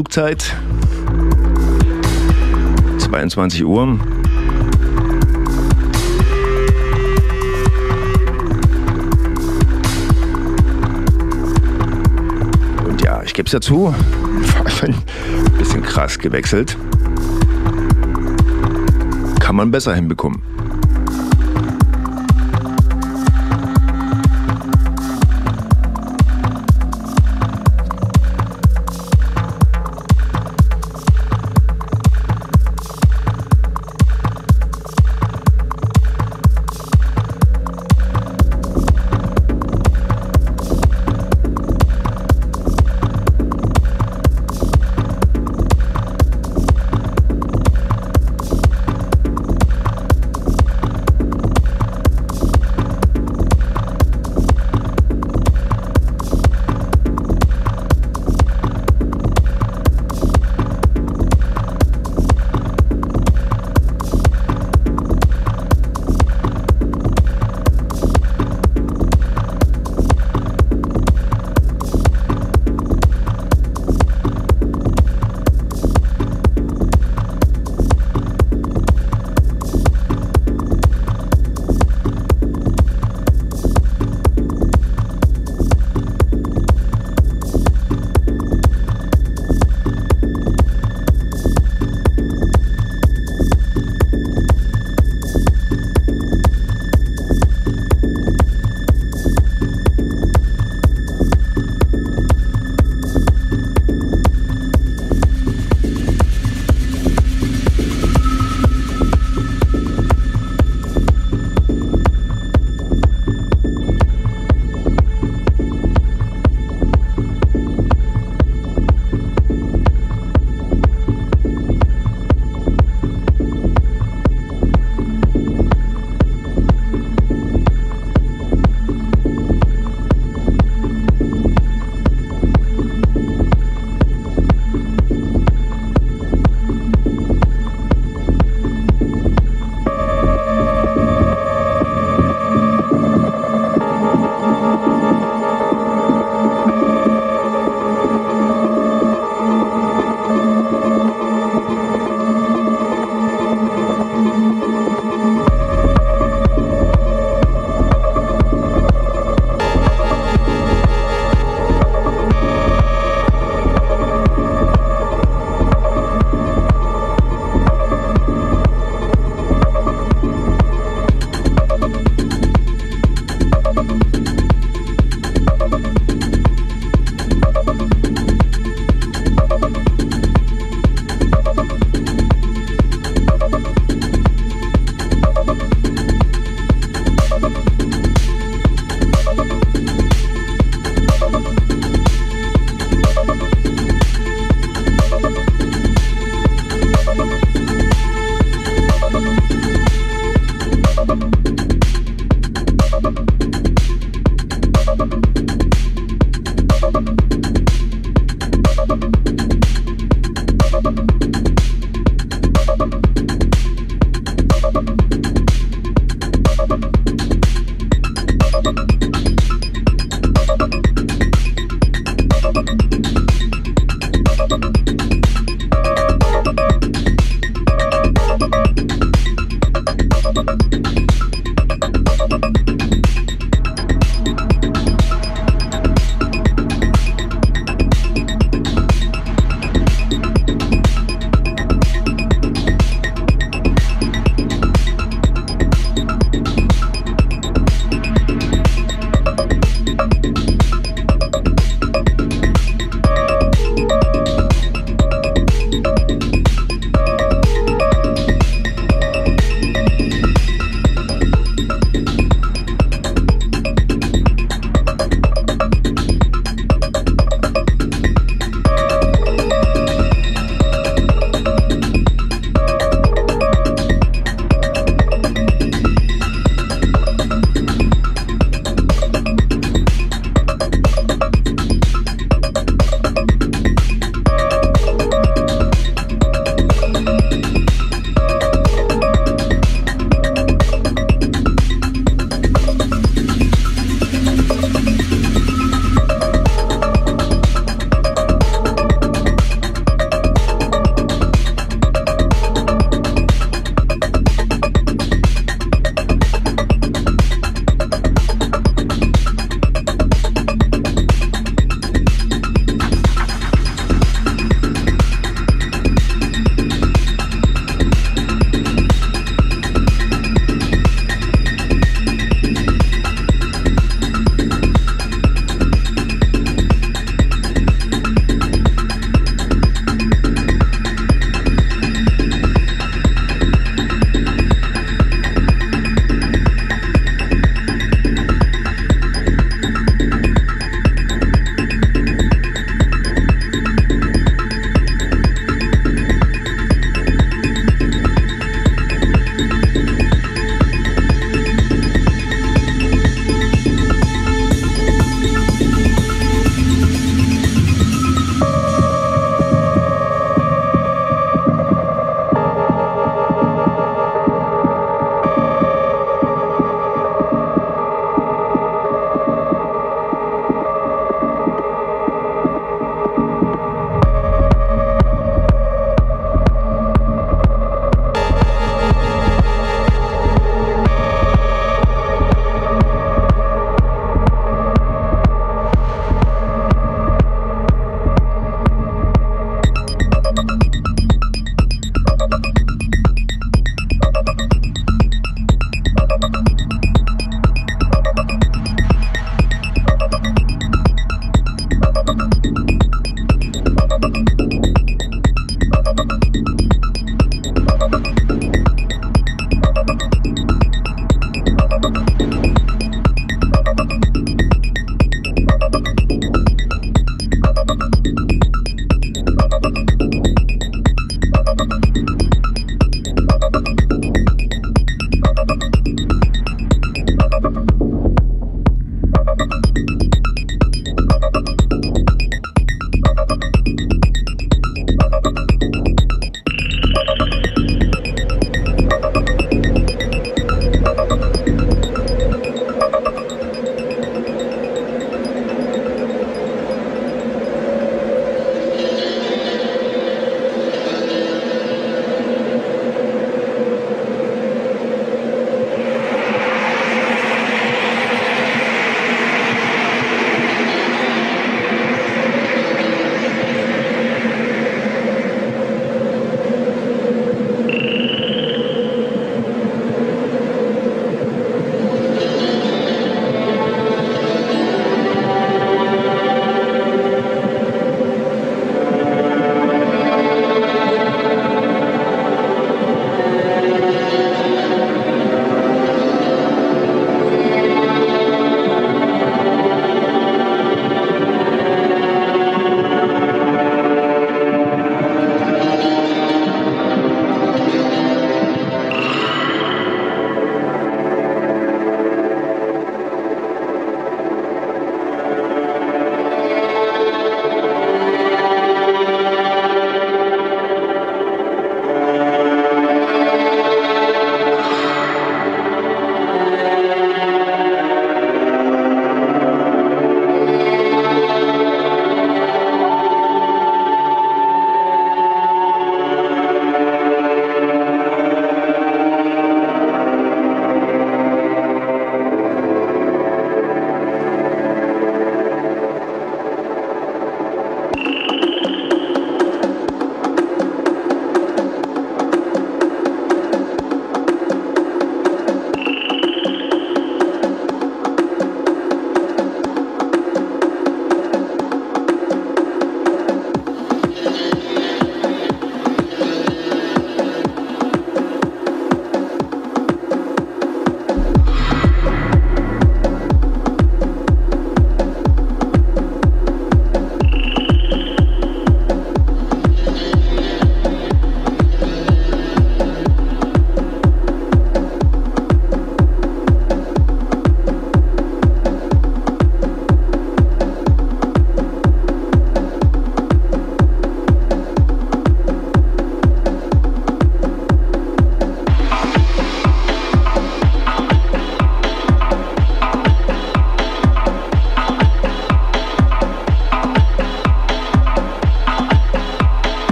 Nachtflugzeit. 22 Uhr. Und ja, ich gebe es ja zu, ein bisschen krass gewechselt. Kann man besser hinbekommen.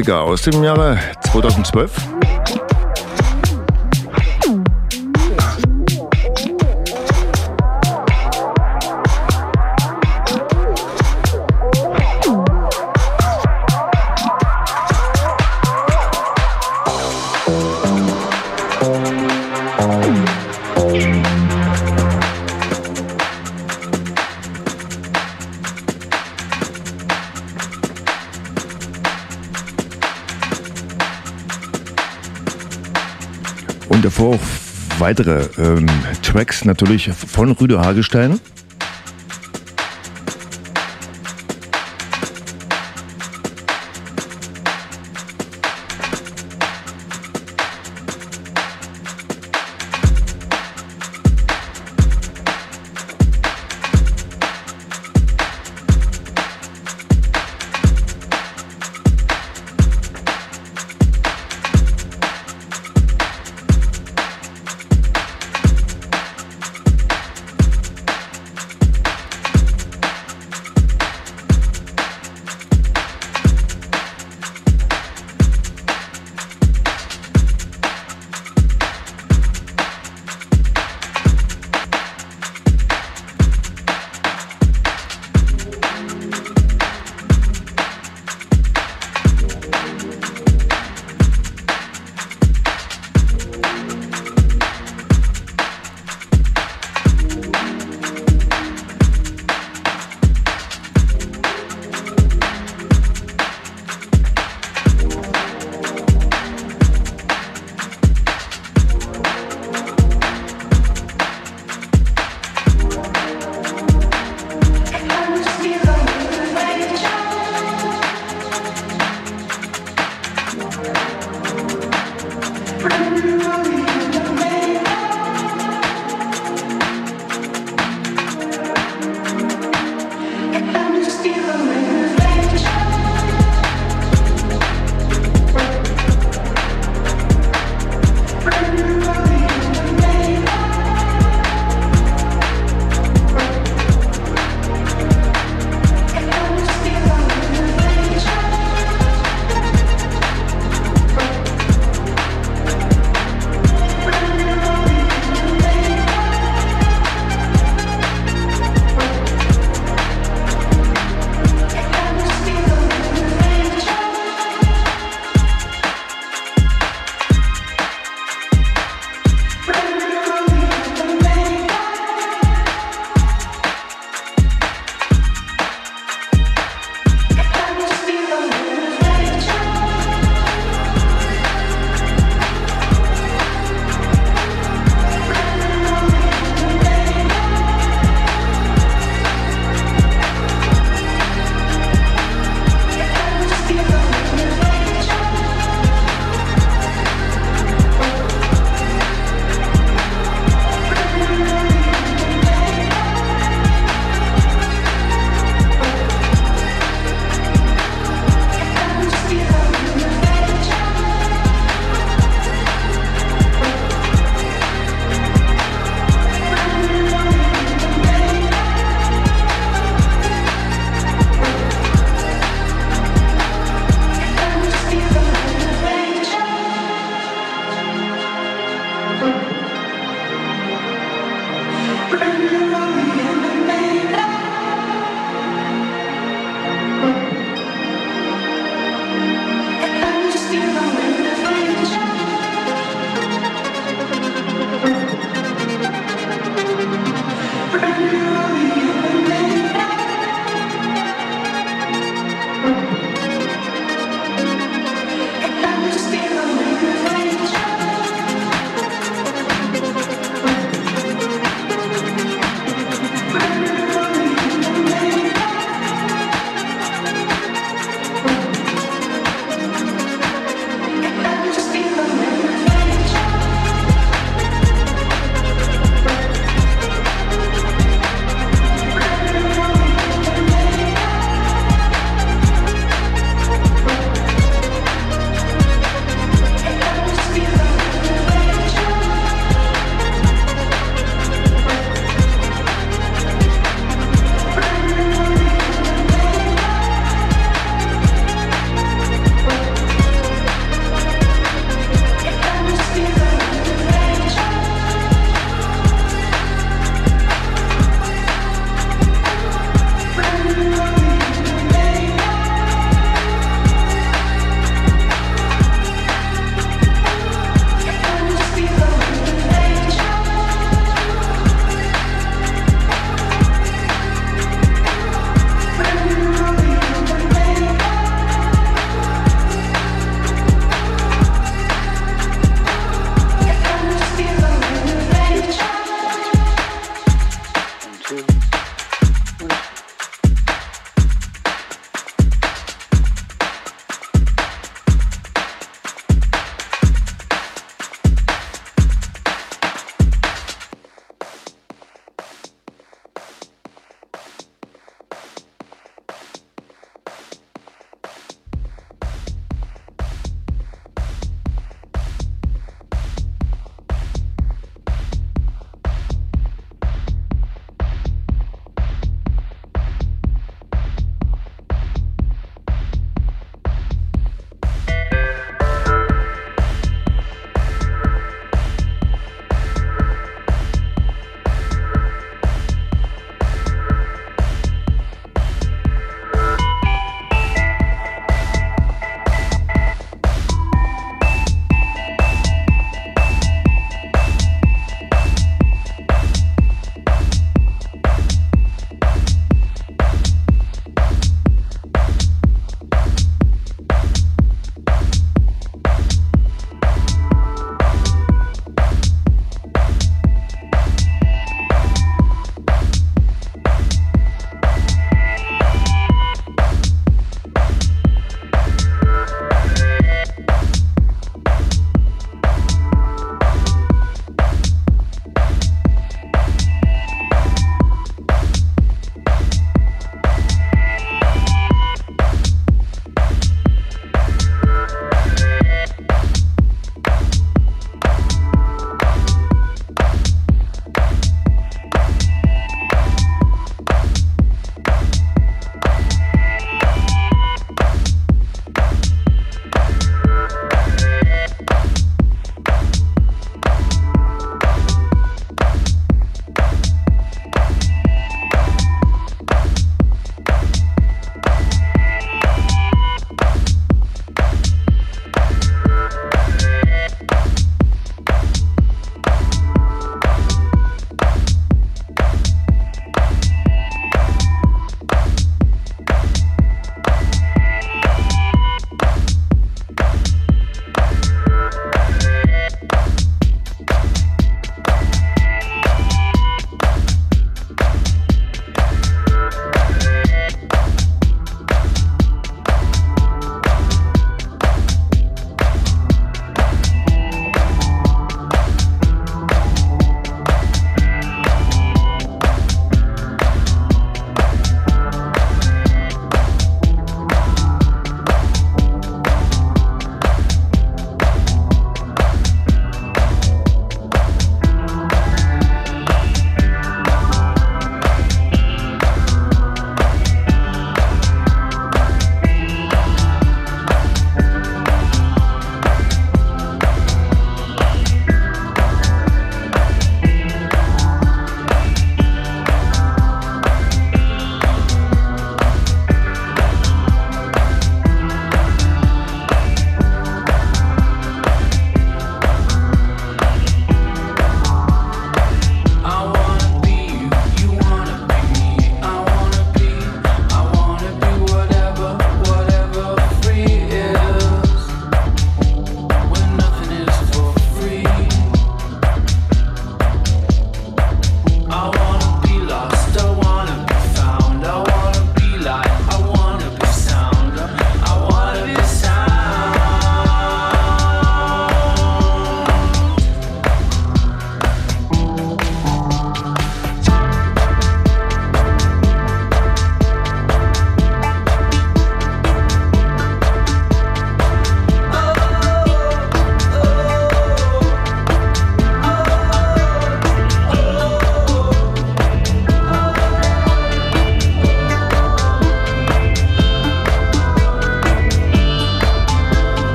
Klassiker aus dem Jahre 2012. weitere ähm, Tracks natürlich von Rüde Hagestein.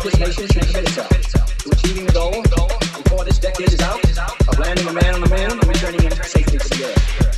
Click Nation should commit itself to achieving the goal before this decade is out of landing a man on the moon and returning him safely to the earth.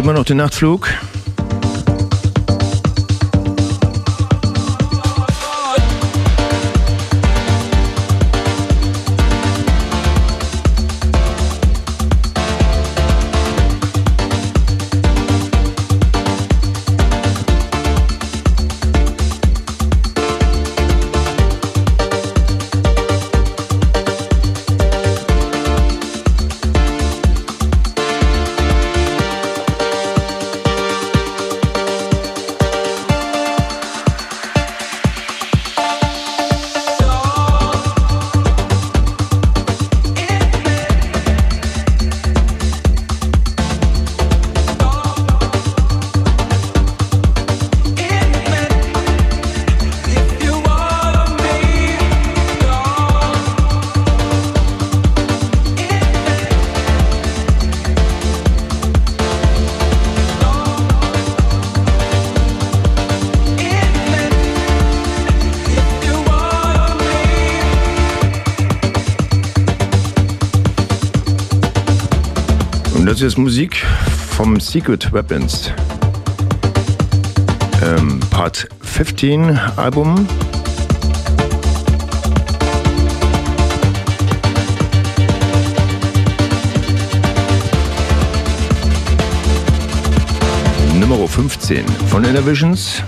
Immer noch den Nachtflug. Das ist Musik vom Secret Weapons ähm, Part 15 Album. Nummer 15 von Innovisions.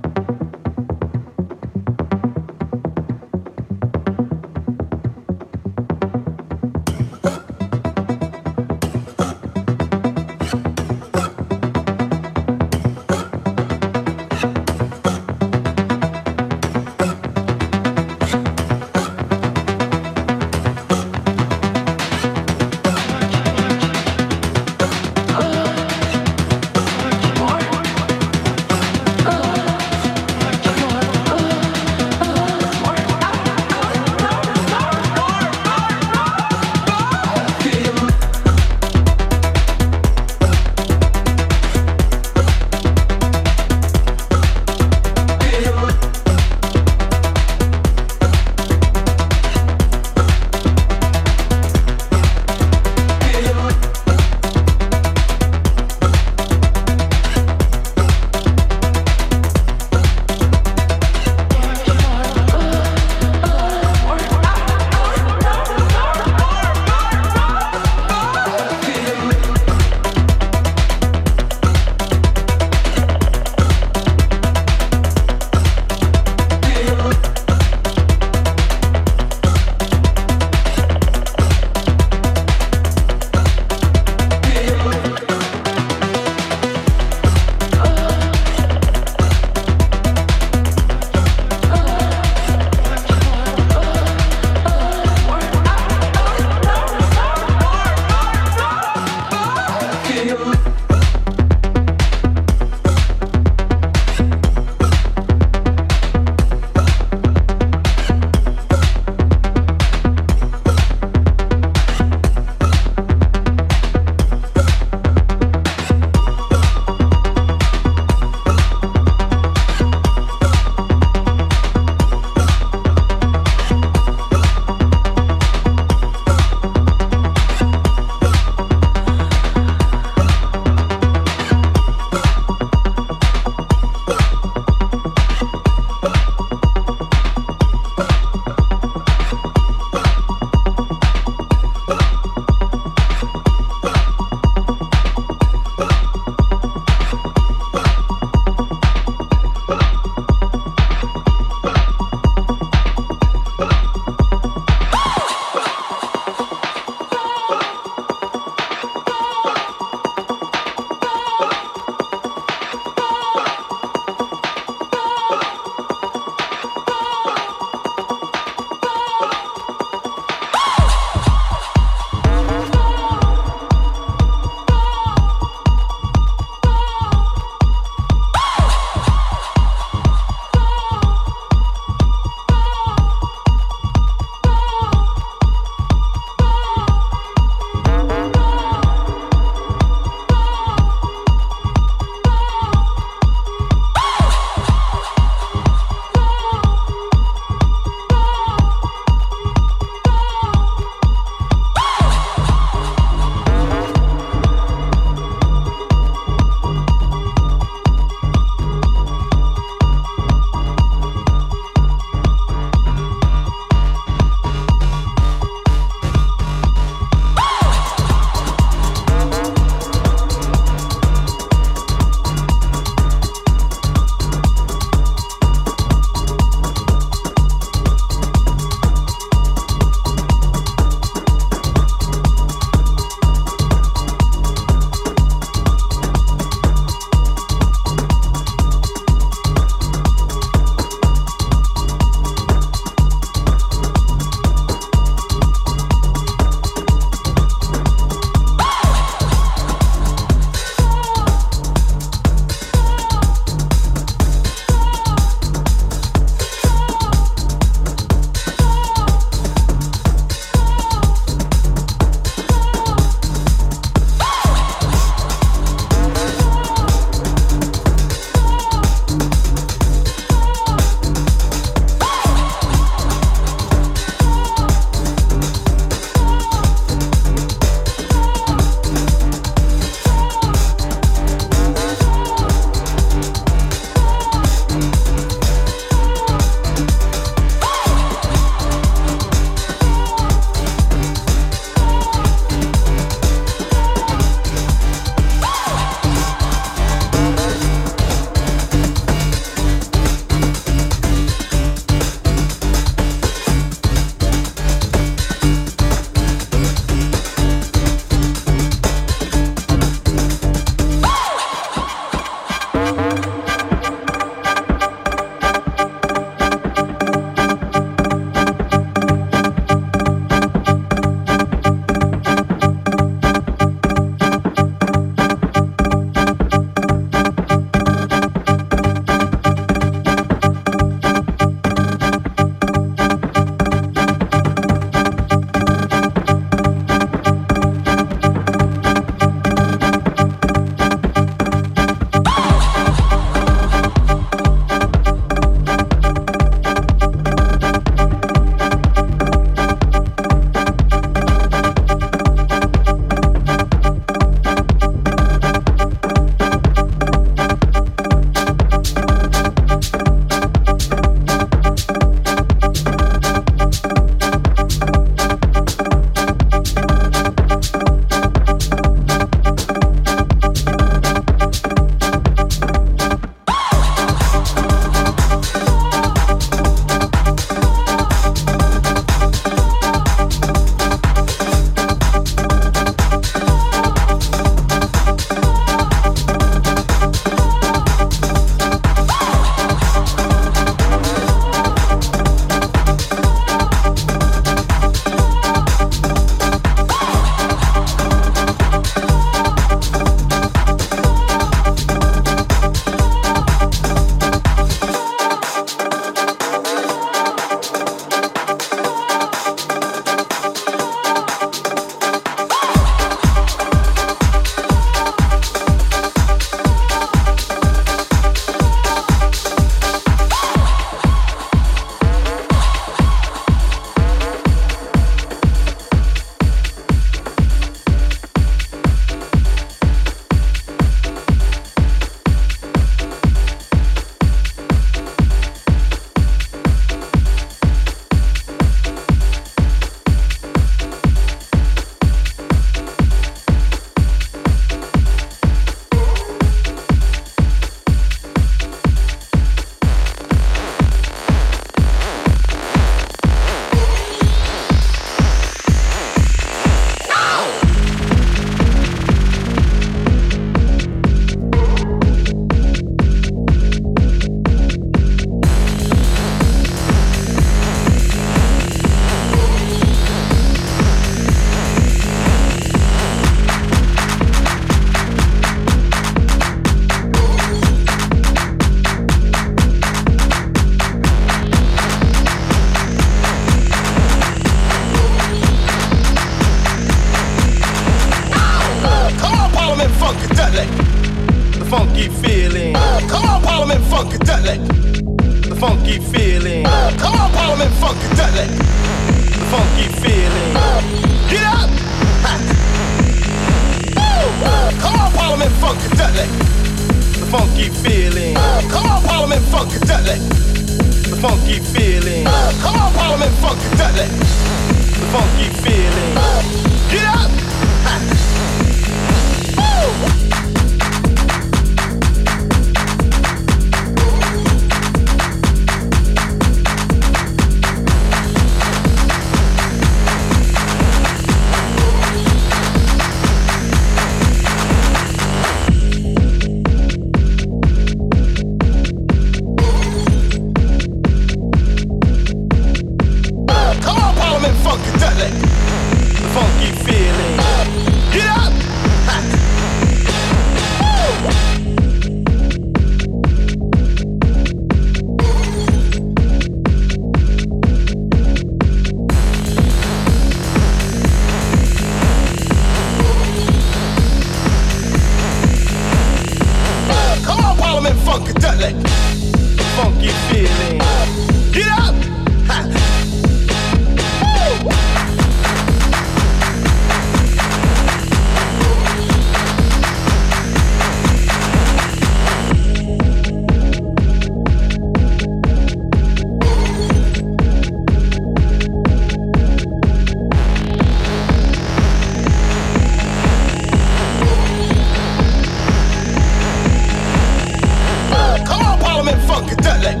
Comment funk, that like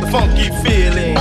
the funky feeling.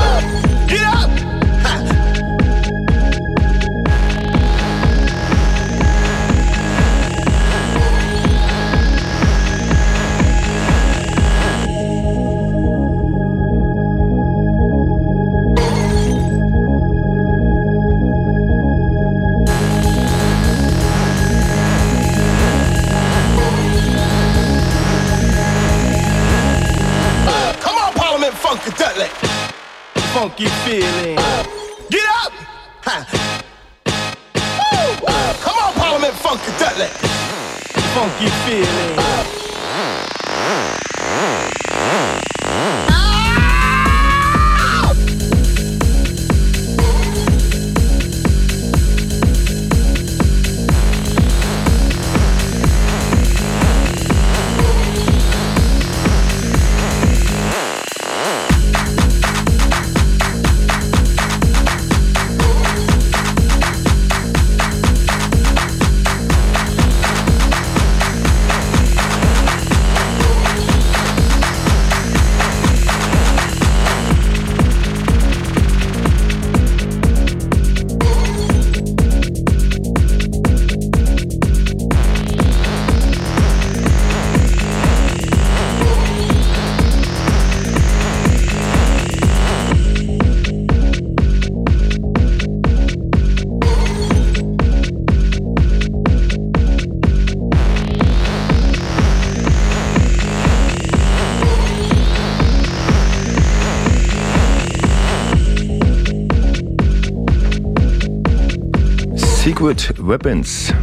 Weapons,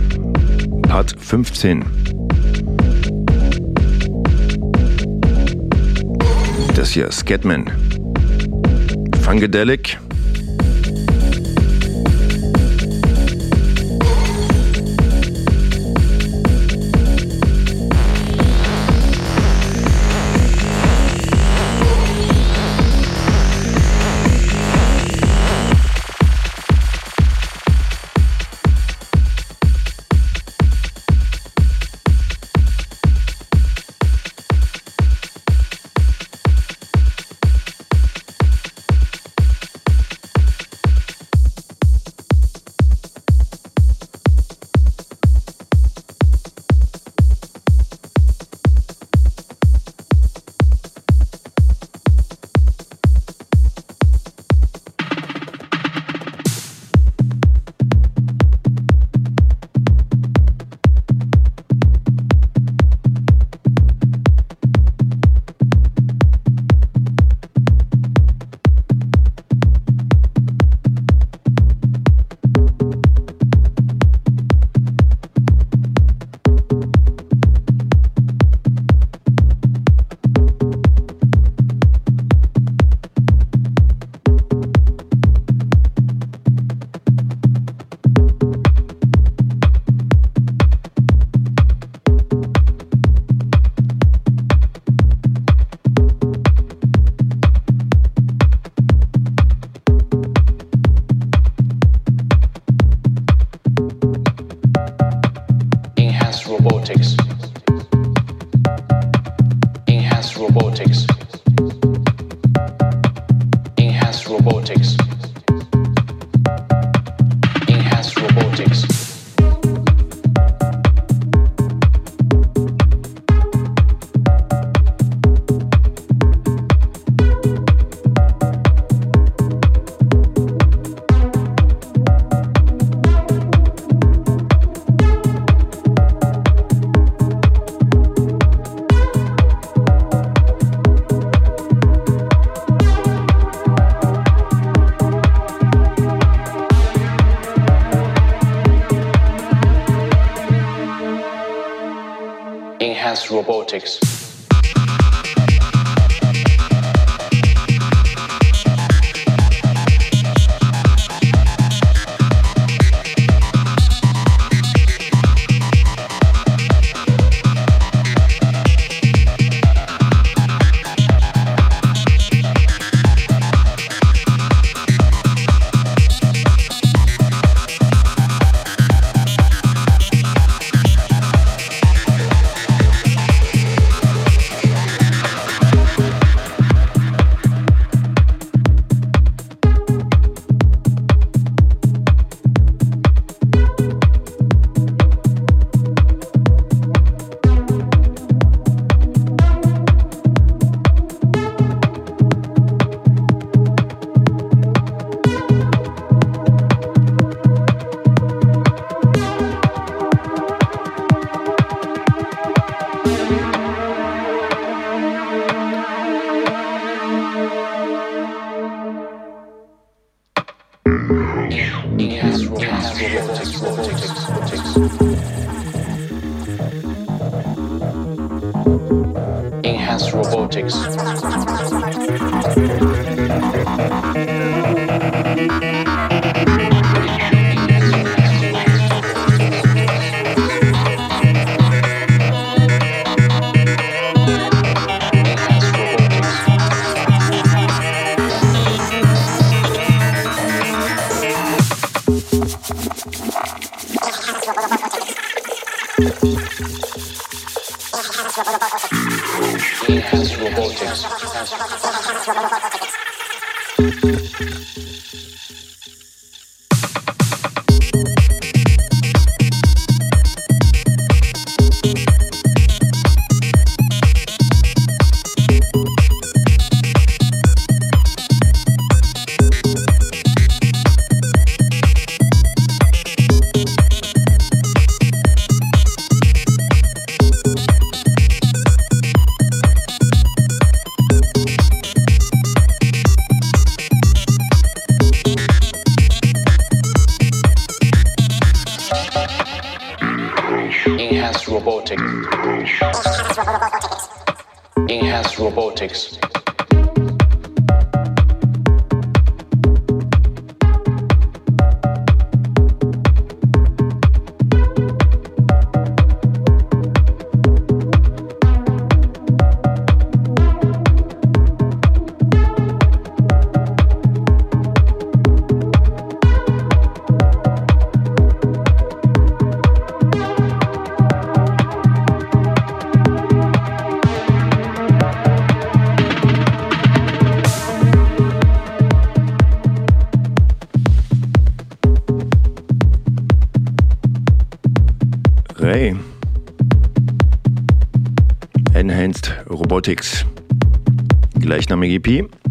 Part 15. Das hier ist Scatman. Fangedelic. Robotics. politics. Gleichnamige EP.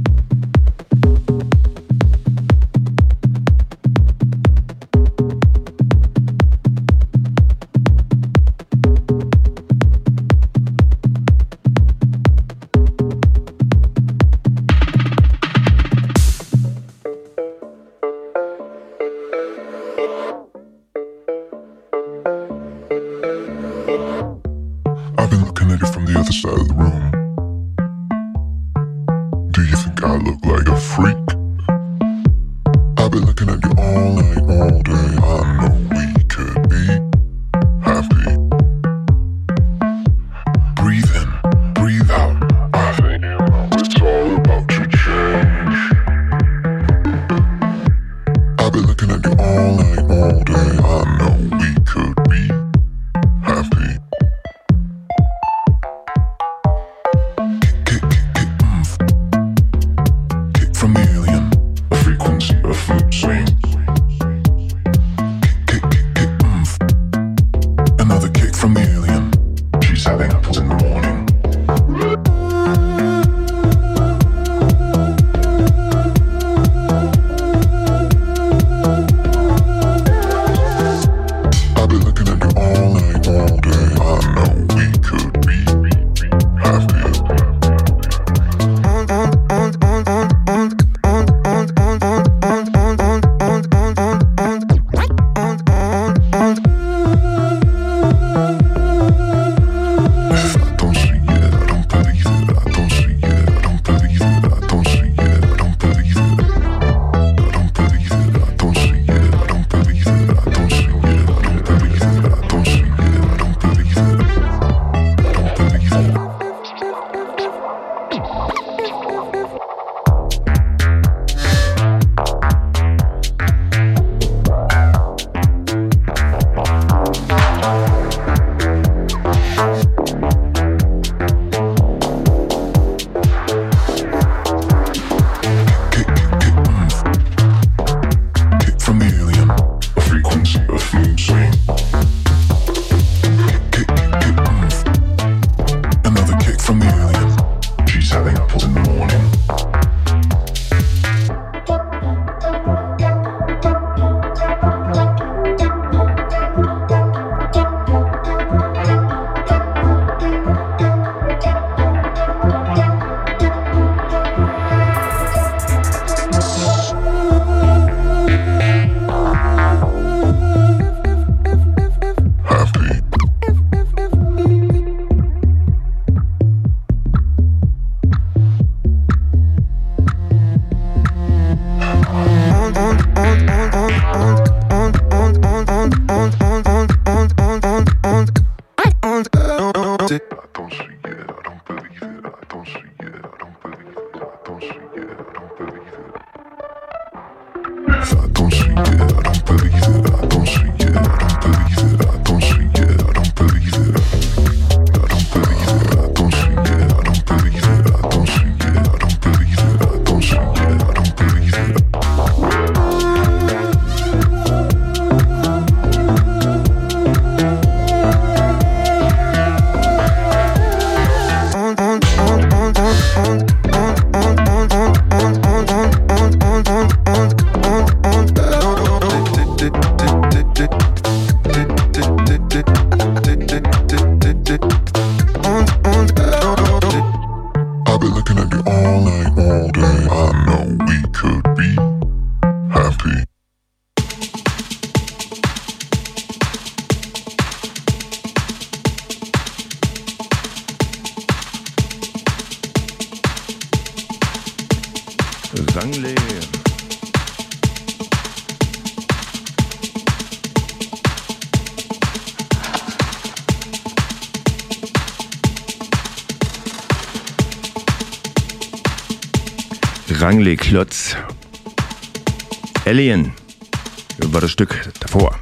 Rangley Klotz. Alien war das Stück davor.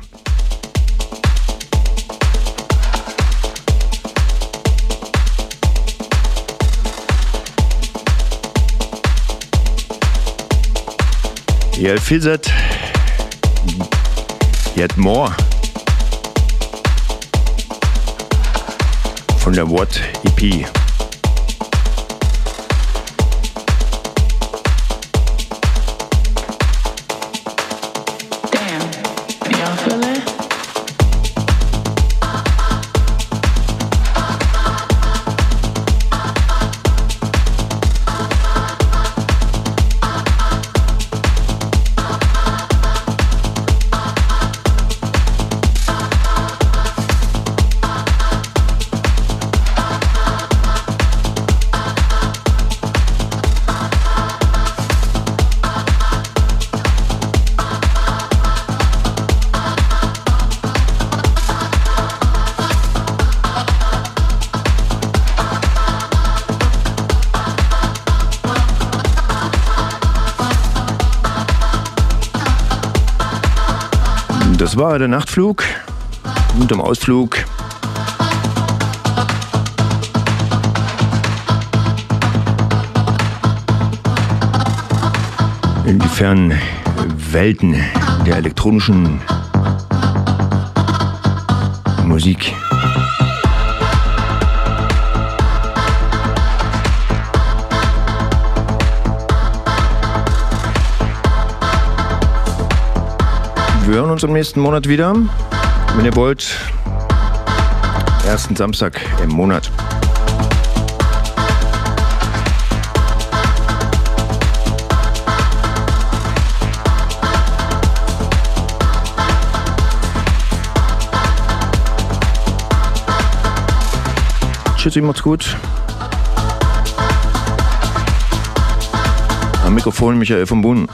Feels it. Yet more. Von der What EP. Der Nachtflug und im Ausflug. In die fernen Welten der elektronischen Musik. Hören uns im nächsten Monat wieder. Wenn ihr wollt, ersten Samstag im Monat. Tschüssi, macht's gut. Am Mikrofon Michael von Buhn.